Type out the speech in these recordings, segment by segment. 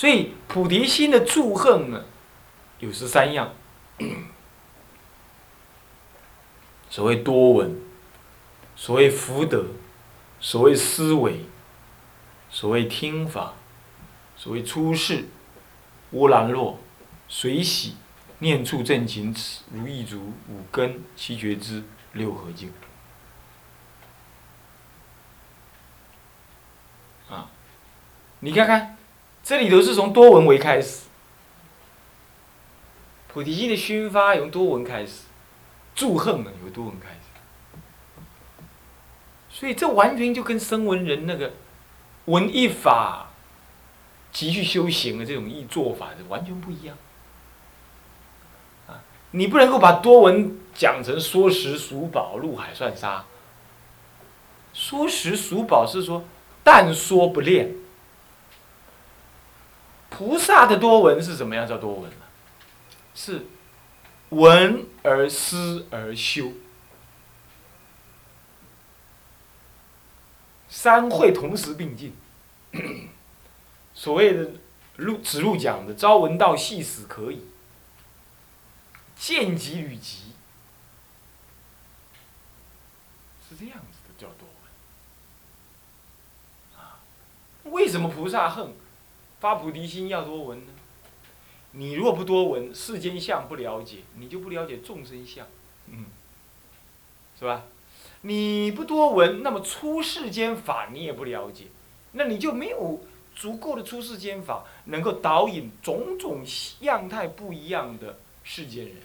所以菩提心的祝贺呢，有十三样。所谓多闻，所谓福德，所谓思维，所谓听法，所谓出世，乌兰若，随喜，念处正勤此，如意足，五根，七觉支，六合境。啊，你看看，这里头是从多闻为开始，菩提心的熏发由多闻开始。祝恨呢，由多闻开始，所以这完全就跟声闻人那个闻一法急去修行的这种意做法是完全不一样。啊，你不能够把多闻讲成说食数宝入海算沙。说食数宝是说但说不练。菩萨的多闻是怎么样叫多闻呢？是。闻而思而修，三会同时并进。所谓的路子路讲的“朝闻道，夕死可以”，见即履即，是这样子的，叫多闻。啊，为什么菩萨恨发菩提心要多闻呢？你如果不多闻世间相不了解，你就不了解众生相，嗯，是吧？你不多闻，那么出世间法你也不了解，那你就没有足够的出世间法，能够导引种种样态不一样的世间人。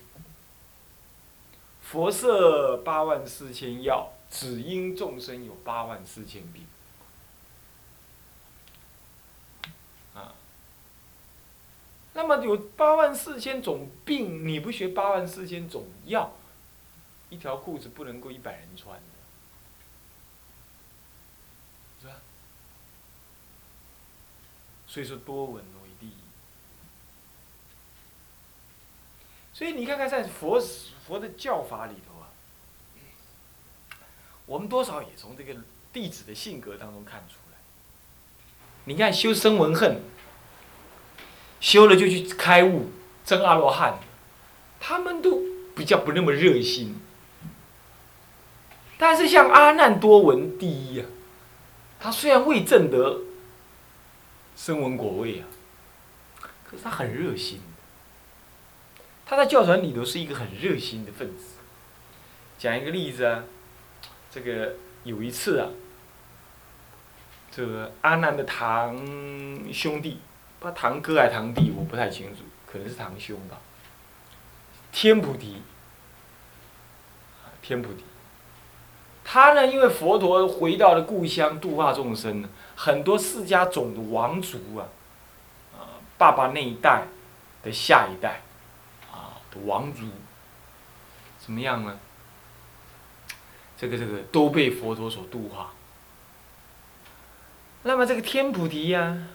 佛设八万四千药，只因众生有八万四千病。那么有八万四千种病，你不学八万四千种药，一条裤子不能够一百人穿的，是吧？所以说多闻为第一。所以你看看在佛佛的教法里头啊，我们多少也从这个弟子的性格当中看出来。你看修身闻恨。修了就去开悟，真阿罗汉，他们都比较不那么热心。但是像阿难多闻第一啊，他虽然未证得声闻果位啊，可是他很热心。他在教传里头是一个很热心的分子。讲一个例子啊，这个有一次啊，这个阿难的堂兄弟。他堂哥还堂弟，我不太清楚，可能是堂兄吧。天菩提，天菩提，他呢，因为佛陀回到了故乡度化众生呢，很多释迦种的王族啊，啊，爸爸那一代的下一代，啊的王族，怎么样呢？这个这个都被佛陀所度化。那么这个天菩提呀。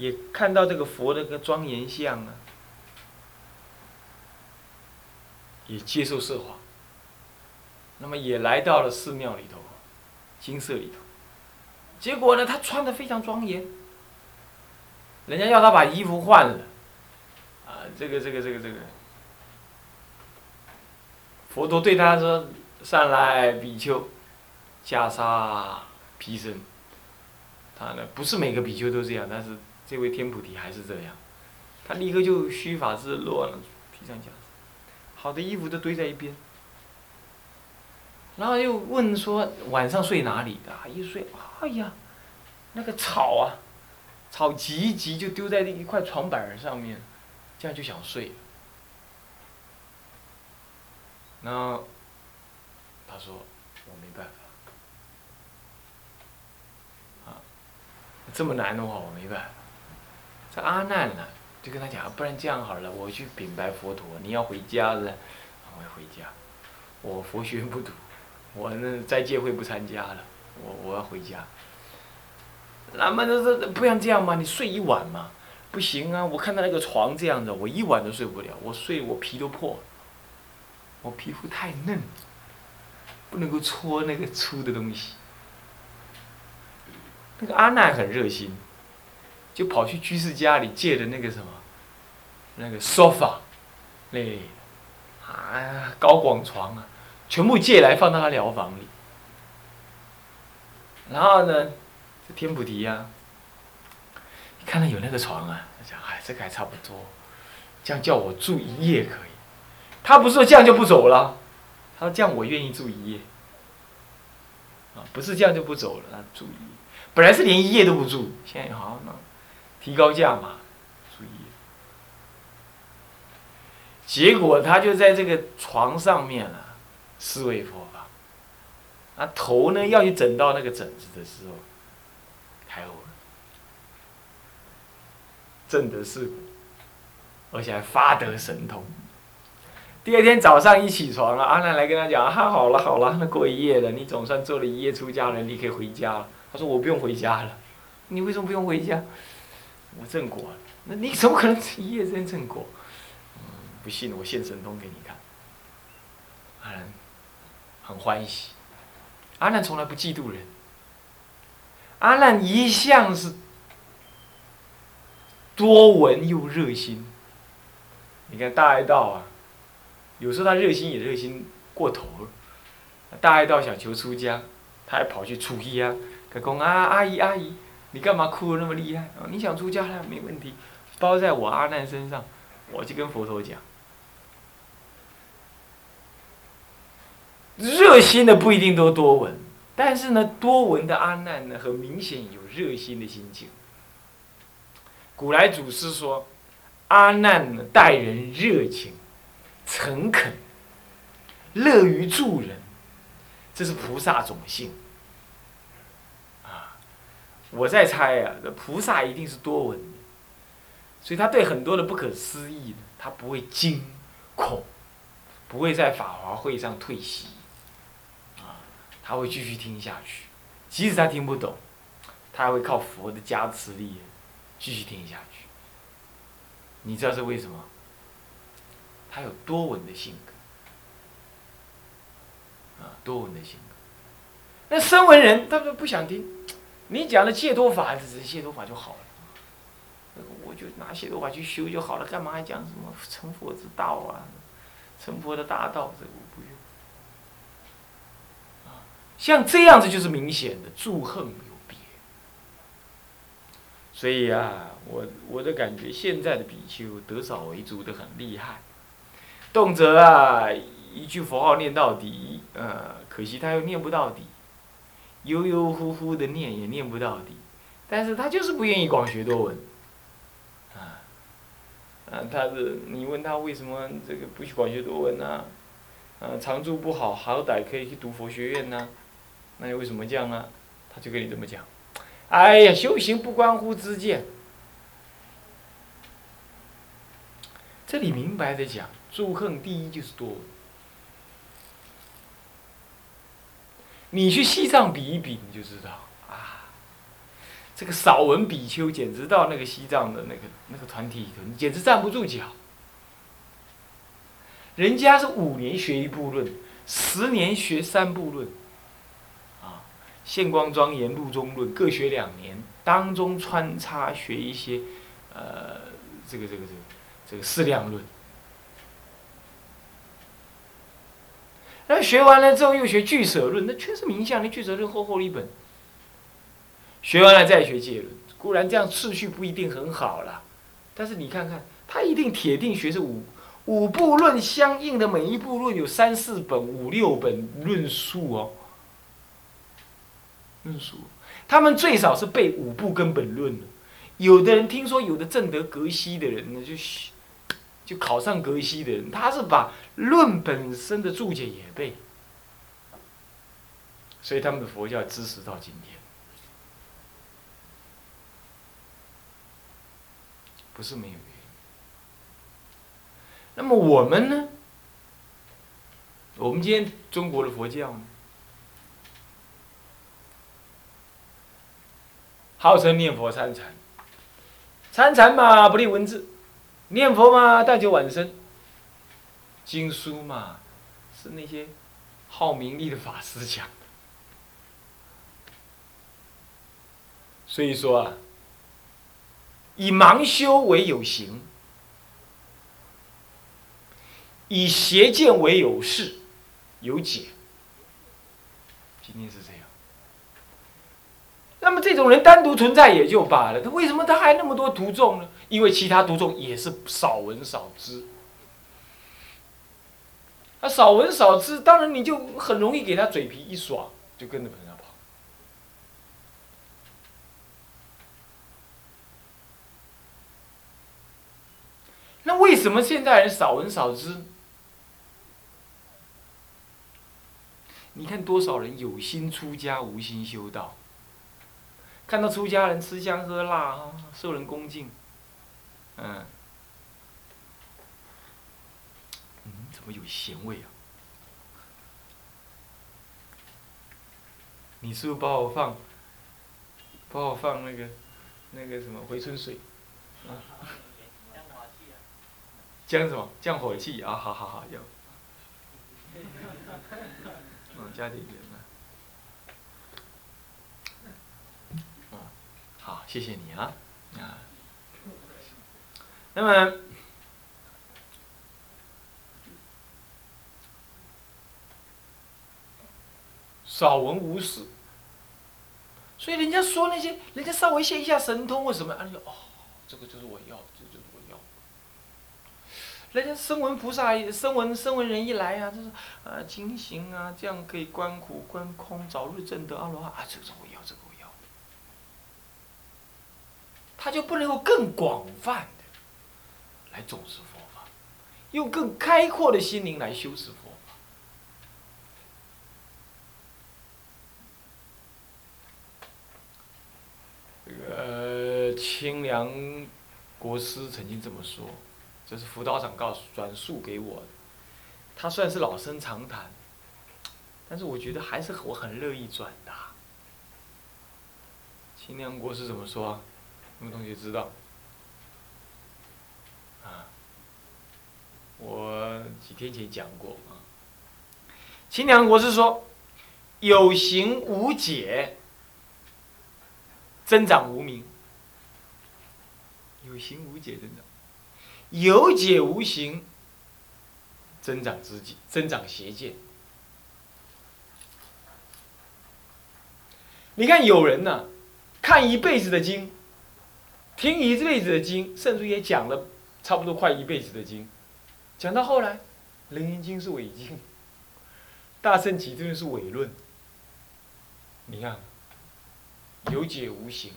也看到这个佛的个庄严像啊，也接受设化，那么也来到了寺庙里头，金色里头，结果呢，他穿的非常庄严，人家要他把衣服换了，啊，这个这个这个这个，佛陀对他说：“上来，比丘，袈裟披身。”他呢，不是每个比丘都这样，但是。这位天菩提还是这样，他立刻就虚法自落了，披上袈裟，好的衣服都堆在一边，然后又问说晚上睡哪里的？一睡，哎呀，那个草啊，草急急就丢在那一块床板上面，这样就想睡。然后他说我没办法，啊，这么难的话我没办法。这阿难呢，就跟他讲，不然这样好了，我去禀白佛陀，你要回家了，我要回家，我佛学不读，我那斋戒会不参加了，我我要回家。那么这这不像这样嘛，你睡一晚嘛，不行啊，我看到那个床这样子，我一晚都睡不了，我睡我皮都破，我皮肤太嫩，不能够搓那个粗的东西。那个阿难很热心。就跑去居士家里借的那个什么，那个 sofa，那啊高广床啊，全部借来放到他疗房里。然后呢，天普提呀，看到有那个床啊，他讲哎，这个还差不多，这样叫我住一夜可以。他不是说这样就不走了，他说这样我愿意住一夜。啊，不是这样就不走了，他住一夜。本来是连一夜都不住，现在好那提高价嘛，住一夜。结果他就在这个床上面啊，四位佛法。啊，头呢要去整到那个枕子的时候，开悟了，正得是，而且还发得神通。第二天早上一起床啊，阿难来跟他讲：“哈，好了好了，那过一夜了，你总算做了一夜出家人，你可以回家了。”他说：“我不用回家了。”你为什么不用回家？我正果，那你怎么可能一夜间正果？不信我现神通给你看。阿难很欢喜。阿难从来不嫉妒人。阿难一向是多闻又热心。你看大爱道啊，有时候他热心也热心过头了。大爱道想求出家，他还跑去出家啊，跟讲啊阿姨阿姨，你干嘛哭的那么厉害？你想出家了没问题，包在我阿难身上，我就跟佛陀讲。热心的不一定都多闻，但是呢，多闻的阿难呢，很明显有热心的心情。古来祖师说，阿难呢待人热情、诚恳、乐于助人，这是菩萨种性。我在猜啊，这菩萨一定是多闻的，所以他对很多的不可思议的，他不会惊恐，不会在法华会上退席。啊他会继续听下去，即使他听不懂，他还会靠佛的加持力继续听下去。你知道是为什么？他有多闻的性格，啊，多闻的性格。那声闻人，他们不想听，你讲的解脱法，只是解脱法就好了。我就拿解脱法去修就好了，干嘛还讲什么成佛之道啊？成佛的大道，这个我不用。像这样子就是明显的祝恨有别，所以啊，我我的感觉现在的比丘得少为主的很厉害，动辄啊一句佛号念到底，呃，可惜他又念不到底，悠悠忽忽的念也念不到底，但是他就是不愿意广学多闻，啊，啊，他是你问他为什么这个不去广学多闻呢？啊，常住不好，好歹可以去读佛学院呢。那你为什么这样呢？他就跟你这么讲：“哎呀，修行不关乎知见。”这里明白的讲，祝恨第一就是多闻。你去西藏比一比，你就知道啊，这个少文比丘简直到那个西藏的那个那个团体里头，你简直站不住脚。人家是五年学一部论，十年学三部论。啊现光庄严、路中论各学两年，当中穿插学一些，呃，这个这个这个这个四量论。那学完了之后又学俱舍论，那确实名相，那俱舍论厚厚的一本。学完了再学戒论，固然这样次序不一定很好了，但是你看看，他一定铁定学是五五部论相应的，每一部论有三四本、五六本论述哦。论述，他们最少是背五部根本论的。有的人听说，有的正德格西的人呢，就就考上格西的人，他是把论本身的注解也背，所以他们的佛教支持到今天，不是没有原因。那么我们呢？我们今天中国的佛教呢？号称念佛参禅，参禅嘛不立文字，念佛嘛但求往生。经书嘛是那些好名利的法师讲的，所以说啊，以盲修为有形，以邪见为有事、有解。今天是这样。那么这种人单独存在也就罢了，他为什么他还那么多徒众呢？因为其他徒众也是少闻少知。他少闻少知，当然你就很容易给他嘴皮一耍，就跟着人家跑。那为什么现在人少闻少知？你看多少人有心出家，无心修道。看到出家人吃香喝辣啊，受人恭敬，嗯，嗯，怎么有咸味啊？你是不是把我放，把我放那个，那个什么回春水？啊？降什么？降火气啊！好好好，有。嗯，加点盐。好，谢谢你啊，啊。那么，少闻无事，所以人家说那些，人家稍微现一下神通或什么，啊，就哦，这个就是我要，这就是我要。人家声闻菩萨、声闻声闻人一来啊，就是啊，精行啊，这样可以观苦、观空，早日证得阿罗汉啊，这个我他就不能够更广泛的来重视佛法，用更开阔的心灵来修持佛法。这个清凉国师曾经这么说，这是辅导长告诉转述给我的。他算是老生常谈，但是我觉得还是我很乐意转达。清凉国师怎么说？有没有同学知道？啊，我几天前讲过啊。清凉国师说，有形无解，增长无名。有形无解增长，有解无形，增长知己，增长邪见。你看有人呢，看一辈子的经。听一辈子的经，甚至也讲了差不多快一辈子的经，讲到后来，《楞严经》是伪经，《大圣起论》是伪论。你看，有解无形，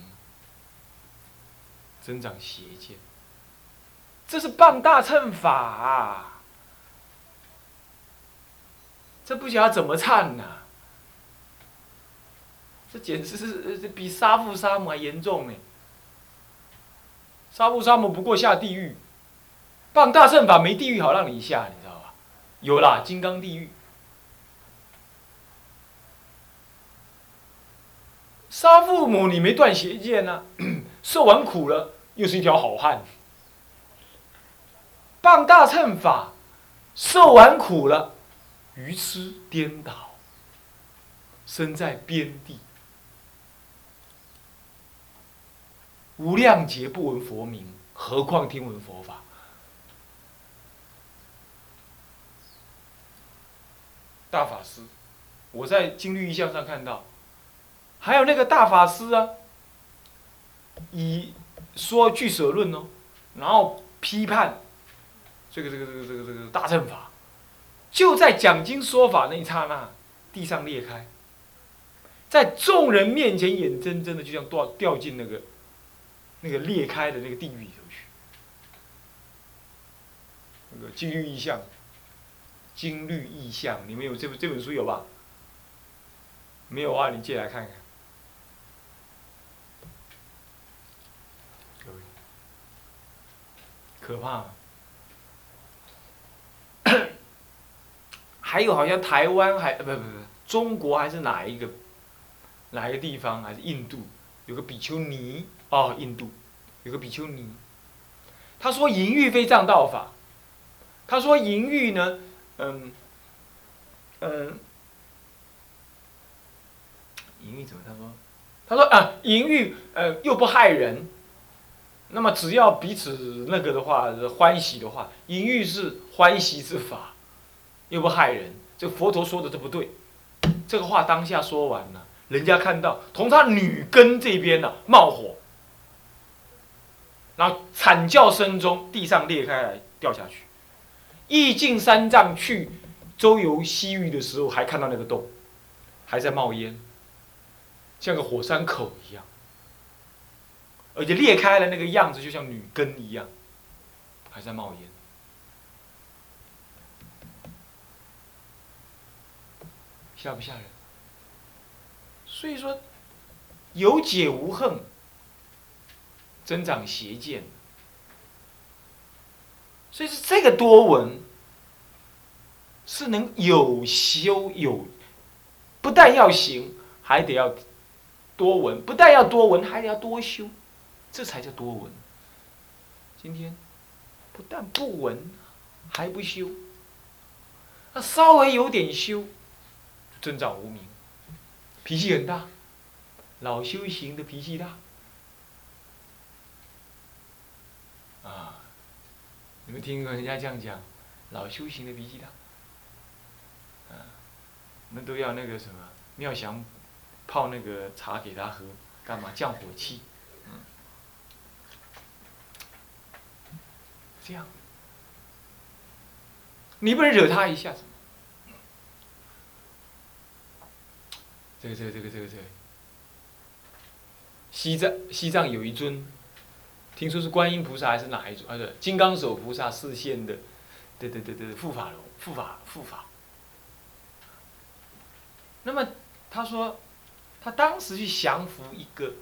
增长邪见，这是傍大乘法啊，这不晓得怎么忏呐？这简直是比杀父杀母还严重呢！杀父杀母不过下地狱，棒大圣法没地狱好让你下，你知道吧？有啦，金刚地狱。杀父母你没断邪见呐，受完苦了又是一条好汉。棒大乘法，受完苦了，愚痴颠倒，身在边地。无量劫不闻佛名，何况听闻佛法？大法师，我在经律意象上看到，还有那个大法师啊，以说俱舍论哦，然后批判这个这个这个这个这个大乘法，就在讲经说法那一刹那，地上裂开，在众人面前眼睁睁的就像掉掉进那个。那个裂开的那个地狱里头去，那个金绿意象，金绿意象，你们有这本这本书有吧？没有啊，你借来看看。可怕。还有好像台湾还不不不，中国还是哪一个，哪一个地方还是印度，有个比丘尼。哦，印度有个比丘尼，他说淫欲非藏道法。他说淫欲呢，嗯，嗯，淫欲怎么？他说，他说啊，淫欲呃又不害人，那么只要彼此那个的话，欢喜的话，淫欲是欢喜之法，又不害人。这佛陀说的这不对，这个话当下说完了，人家看到从他女根这边呢冒火，然后惨叫声中，地上裂开来掉下去。意境三藏去周游西域的时候，还看到那个洞，还在冒烟，像个火山口一样。而且裂开了那个样子，就像女根一样，还在冒烟，吓不吓人？所以说，有解无恨，增长邪见。所以是这个多闻，是能有修有，不但要行，还得要多闻；不但要多闻，还得要多修。这才叫多闻。今天不但不闻，还不修。那稍微有点修，增长无名，脾气很大。老修行的脾气大。啊，你们听过人家这样讲？老修行的脾气大。啊，那都要那个什么妙祥泡那个茶给他喝，干嘛降火气？这样，你不能惹他一下子。这个这个这个这个这个，西藏西藏有一尊，听说是观音菩萨还是哪一尊？啊，对，金刚手菩萨示现的，对对对对，护法龙，护法护法。那么他说，他当时去降服一个，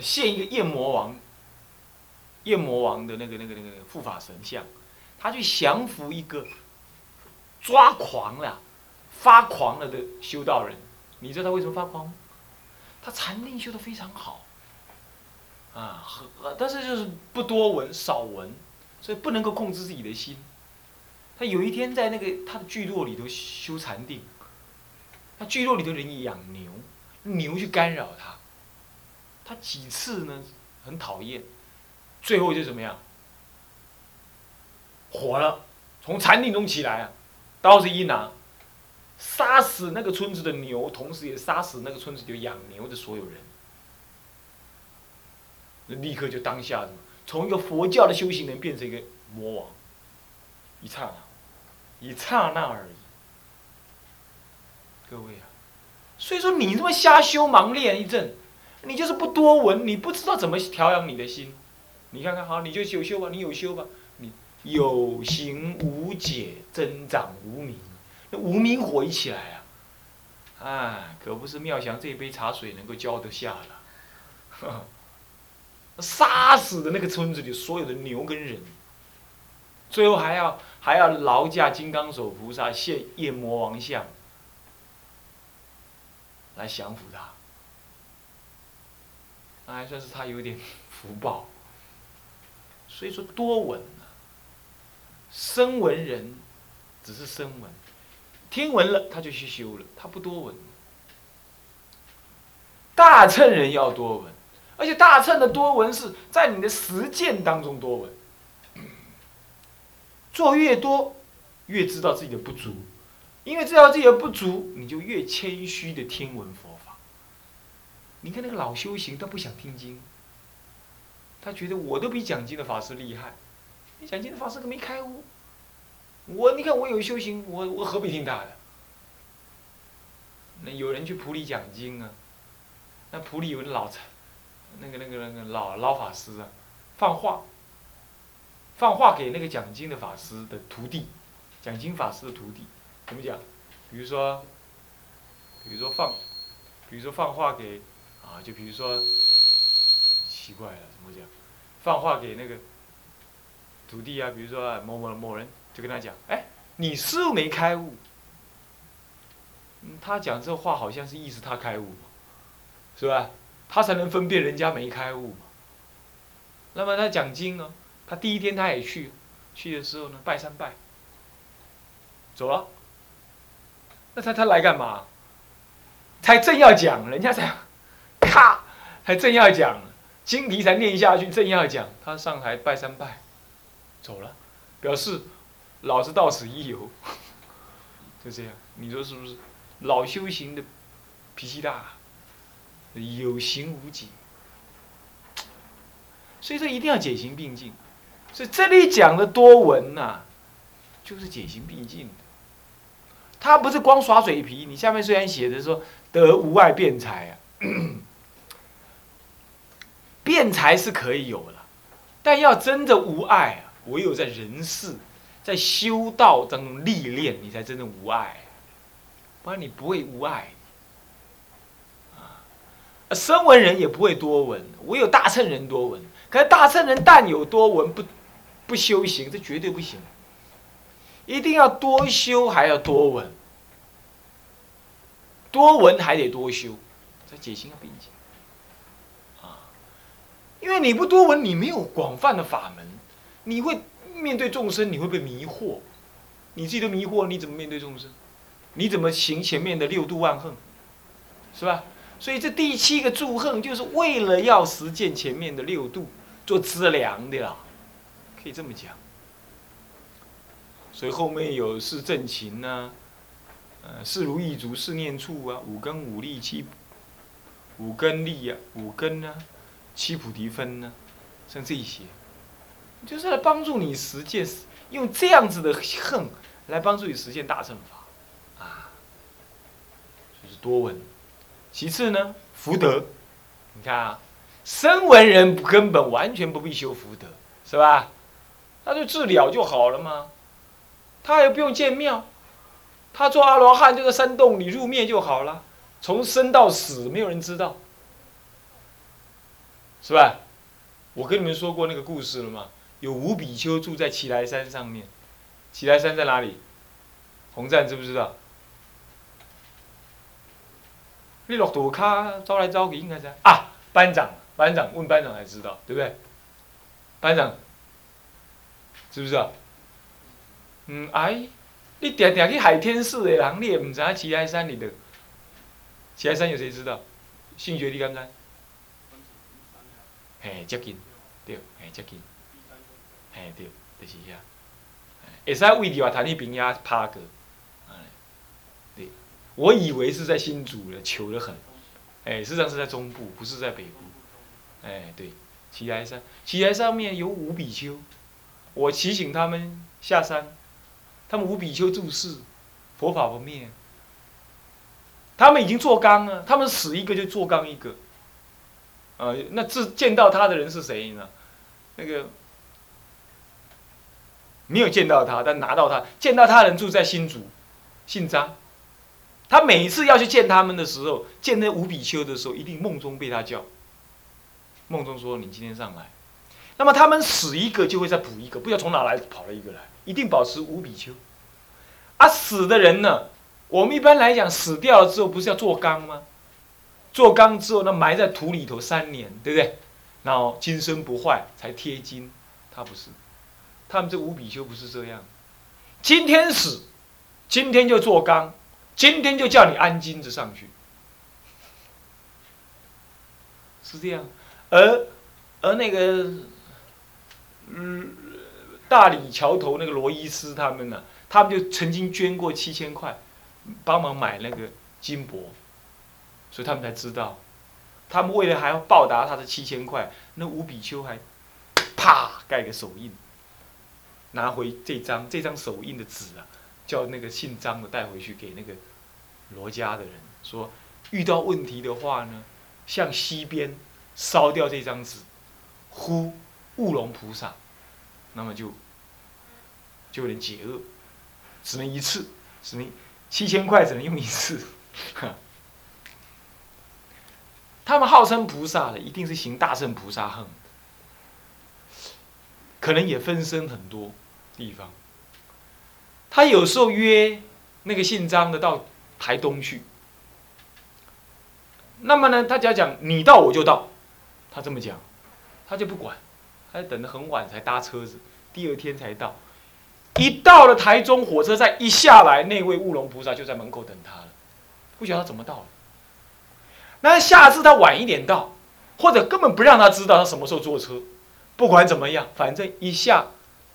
现一个夜魔王。夜魔王的那个、那个、那个护法神像，他去降服一个抓狂了、发狂了的修道人。你知道他为什么发狂？他禅定修的非常好，啊，但是就是不多闻、少闻，所以不能够控制自己的心。他有一天在那个他的聚落里头修禅定，他聚落里头人养牛，牛去干扰他，他几次呢很讨厌。最后就怎么样？火了，从禅定中起来啊，刀子一拿，杀死那个村子的牛，同时也杀死那个村子里养牛的所有人。那立刻就当下什么，从一个佛教的修行人变成一个魔王，一刹那，一刹那而已。各位啊，所以说你这么瞎修盲练一阵，你就是不多闻，你不知道怎么调养你的心。你看看好，你就有修吧，你有修吧，你有行无解，增长无名，那无名火一起来啊，哎，可不是妙祥这一杯茶水能够浇得下了，杀死的那个村子里所有的牛跟人，最后还要还要劳驾金刚手菩萨现夜魔王像来降服他，那还算是他有点福报。所以说多闻啊，声闻人只是声闻，听闻了他就去修了，他不多闻。大乘人要多闻，而且大乘的多闻是在你的实践当中多闻，做越多，越知道自己的不足，因为知道自己的不足，你就越谦虚的听闻佛法。你看那个老修行，他不想听经。他觉得我都比讲经的法师厉害，讲经的法师可没开悟，我你看我有修行，我我何必听他的？那有人去普里讲经啊，那普里有个老那个那个那个老老法师啊，放话，放话给那个讲经的法师的徒弟，讲经法师的徒弟，怎么讲？比如说，比如说放，比如说放话给，啊，就比如说。奇怪了，怎么讲？放话给那个徒弟啊，比如说某某某人，就跟他讲：“哎，你师傅没开悟。”他讲这话好像是意思他开悟，是吧？他才能分辨人家没开悟嘛。那么他讲经呢，他第一天他也去，去的时候呢，拜三拜，走了。那他他来干嘛？才正要讲，人家才，咔。还正要讲，经题才念下去，正要讲，他上台拜三拜，走了，表示老子到此一游，就这样，你说是不是？老修行的脾气大，有形无解，所以说一定要解行并进。所以这里讲的多闻呐，就是解行并进的。他不是光耍嘴皮，你下面虽然写着说得无碍辩才啊。辩才是可以有了，但要真的无碍啊，唯有在人世，在修道当中历练，你才真正无碍，不然你不会无碍。啊，声闻人也不会多闻，唯有大乘人多闻。可是大乘人但有多闻，不不修行，这绝对不行。一定要多修，还要多闻，多闻还得多修，这解心要并进。因为你不多闻，你没有广泛的法门，你会面对众生，你会被迷惑，你自己都迷惑，你怎么面对众生？你怎么行前面的六度万恨，是吧？所以这第七个祝恨，就是为了要实践前面的六度，做资粮的啦，可以这么讲。所以后面有四正勤呐，呃，四如意足，四念处啊，五根五力七，五根力啊，五根呢。七菩提分呢，像这些，就是来帮助你实践，用这样子的恨来帮助你实现大乘法，啊，就是多闻。其次呢，福德，你看啊，声闻人根本完全不必修福德，是吧？他就治疗就好了嘛，他也不用建庙，他做阿罗汉就在山洞里入灭就好了，从生到死没有人知道。是吧？我跟你们说过那个故事了吗？有五比丘住在奇来山上面，奇来山在哪里？红赞知不知道？你落土卡招来招去应该在啊，班长，班长问班长才知道，对不对？班长知不知道？嗯，哎，你定定去海天寺的人，你也唔知奇来山里的，奇来山有谁知道？姓学你敢知？嘿，接近，对，嘿，接近，嘿，对，就是遐，会使为伫话谈去平遐拍过，哎，对，我以为是在新竹了，求得很，哎，实际上是在中部，不是在北部，哎，对，奇来山，奇来上面有五比丘，我提醒他们下山，他们五比丘注释，佛法不灭，他们已经做缸了，他们死一个就做缸一个。呃，那自见到他的人是谁呢？那个没有见到他，但拿到他见到他人住在新竹，姓张。他每一次要去见他们的时候，见那五比丘的时候，一定梦中被他叫。梦中说：“你今天上来。”那么他们死一个就会再补一个，不知道从哪来跑了一个来，一定保持五比丘。啊，死的人呢？我们一般来讲，死掉了之后不是要做缸吗？做缸之后，那埋在土里头三年，对不对？然后金身不坏才贴金，他不是，他们这五比丘不是这样。今天死，今天就做缸，今天就叫你安金子上去，是这样。而而那个，嗯，大理桥头那个罗伊斯他们呢，他们就曾经捐过七千块，帮忙买那个金箔。所以他们才知道，他们为了还要报答他的七千块，那五比丘还，啪盖个手印，拿回这张这张手印的纸啊，叫那个姓张的带回去给那个罗家的人，说遇到问题的话呢，向西边烧掉这张纸，呼乌龙菩萨，那么就就能解厄，只能一次，只能七千块只能用一次，他们号称菩萨的，一定是行大乘菩萨恨，可能也分身很多地方。他有时候约那个姓张的到台东去，那么呢，他只要讲你到我就到，他这么讲，他就不管，他就等得很晚才搭车子，第二天才到。一到了台中火车站一下来，那位乌龙菩萨就在门口等他了，不晓得他怎么到了。那下次他晚一点到，或者根本不让他知道他什么时候坐车。不管怎么样，反正一下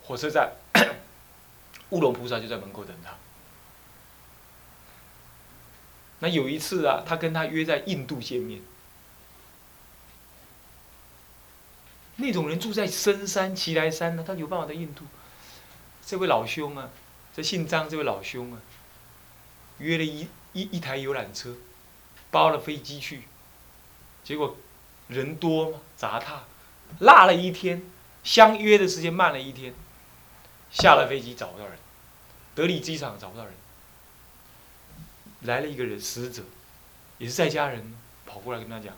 火车站，乌龙菩萨就在门口等他。那有一次啊，他跟他约在印度见面。那种人住在深山奇来山呢，他有办法在印度。这位老兄啊，这姓张这位老兄啊，约了一一一台游览车，包了飞机去，结果人多嘛，杂沓。落了一天，相约的时间慢了一天，下了飞机找不到人，德里机场找不到人，来了一个人死者，也是在家人，跑过来跟他讲：“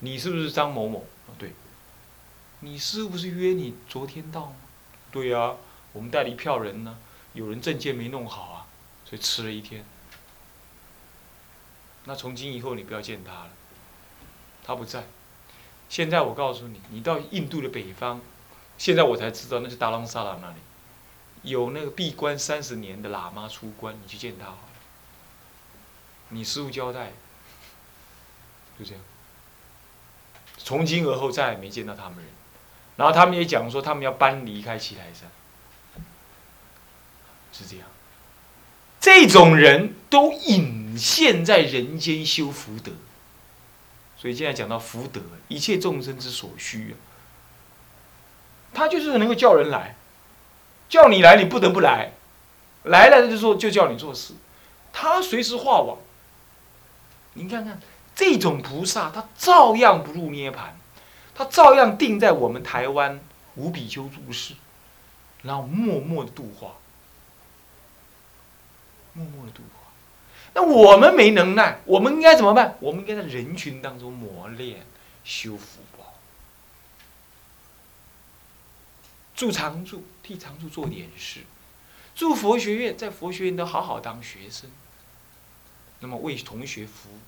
你是不是张某某？”“对。”“你是不是约你昨天到？”“对呀，我们带了一票人呢，有人证件没弄好啊，所以迟了一天。”“那从今以后你不要见他了，他不在。”现在我告诉你，你到印度的北方，现在我才知道那是达朗萨拉那里，有那个闭关三十年的喇嘛出关，你去见他好了。你师傅交代，就这样。从今而后再也没见到他们人，然后他们也讲说他们要搬离开七台山，是这样。这种人都隐现在人间修福德。所以现在讲到福德，一切众生之所需啊，他就是能够叫人来，叫你来，你不得不来，来了就说就叫你做事，他随时化网。您看看这种菩萨，他照样不入涅盘，他照样定在我们台湾无比丘住世，然后默默的度化，默默的度化。那我们没能耐，我们应该怎么办？我们应该在人群当中磨练修福报，住常住，替常住做点事，住佛学院，在佛学院都好好当学生，那么为同学服务，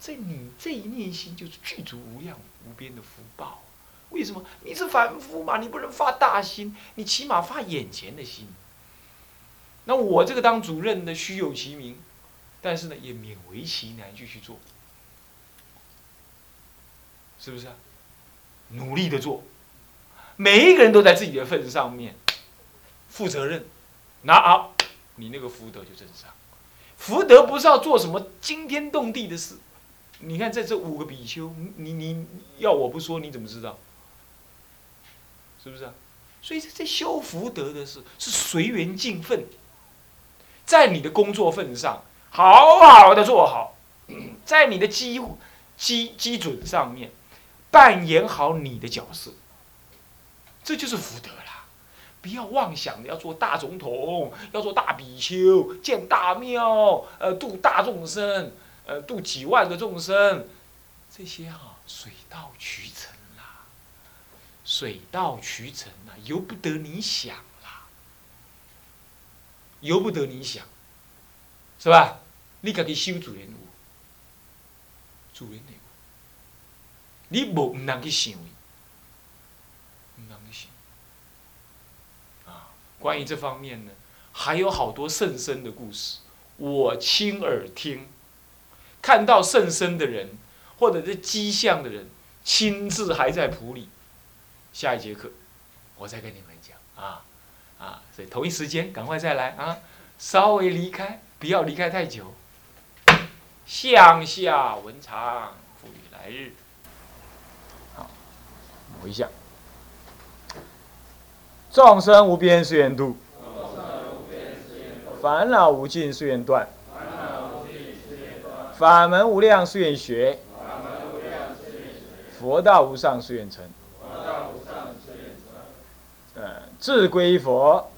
这你这一念心就是具足无量无边的福报。为什么？你是凡夫嘛，你不能发大心，你起码发眼前的心。那我这个当主任的虚有其名。但是呢，也勉为其难继续做，是不是啊？努力的做，每一个人都在自己的份子上面负责任，那好，你那个福德就增上。福德不是要做什么惊天动地的事，你看在这五个比丘，你你要我不说，你怎么知道？是不是啊？所以这修福德的事是随缘尽分，在你的工作份上。好好的做好，在你的基基基准上面扮演好你的角色，这就是福德啦！不要妄想的要做大总统，要做大比丘，建大庙，呃，度大众生，呃，度几万个众生，这些哈水到渠成啦，水到渠成啦，由不得你想啦，由不得你想，是吧？你家己修自然有，自然有。你无唔能去想，唔能去想。啊，关于这方面呢，还有好多甚深的故事，我亲耳听，看到甚深的人，或者是迹象的人，亲自还在普里。下一节课，我再跟你们讲啊啊，所以同一时间赶快再来啊，稍微离开，不要离开太久。向下文长，赋予来日。好，一下。众生无边誓愿度，烦恼无尽誓愿断，法门无量誓愿学，佛道无上誓愿成。嗯，志归佛，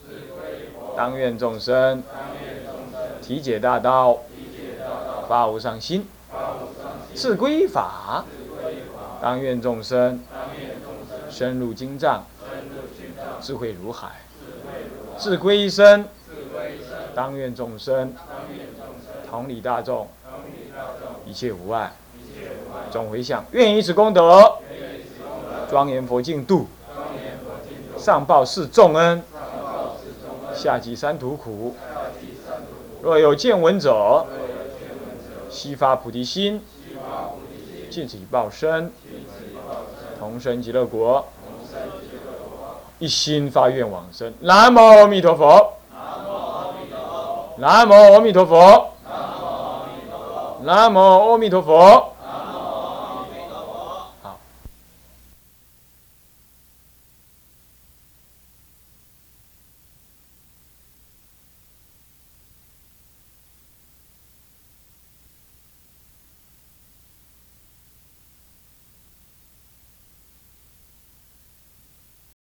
当愿众生体解大道。发无上心，自归法，当愿众生深入经藏，智慧如海；自归身，当愿众生同理大众，一切无碍。总回向，愿以此功德，庄严佛净土，上报四重恩，下济三途苦。若有见闻者，悉发菩提心，尽此一报身，同生极乐国，一心发愿往生。南无阿弥陀佛。南无阿弥陀佛。南无阿弥陀佛。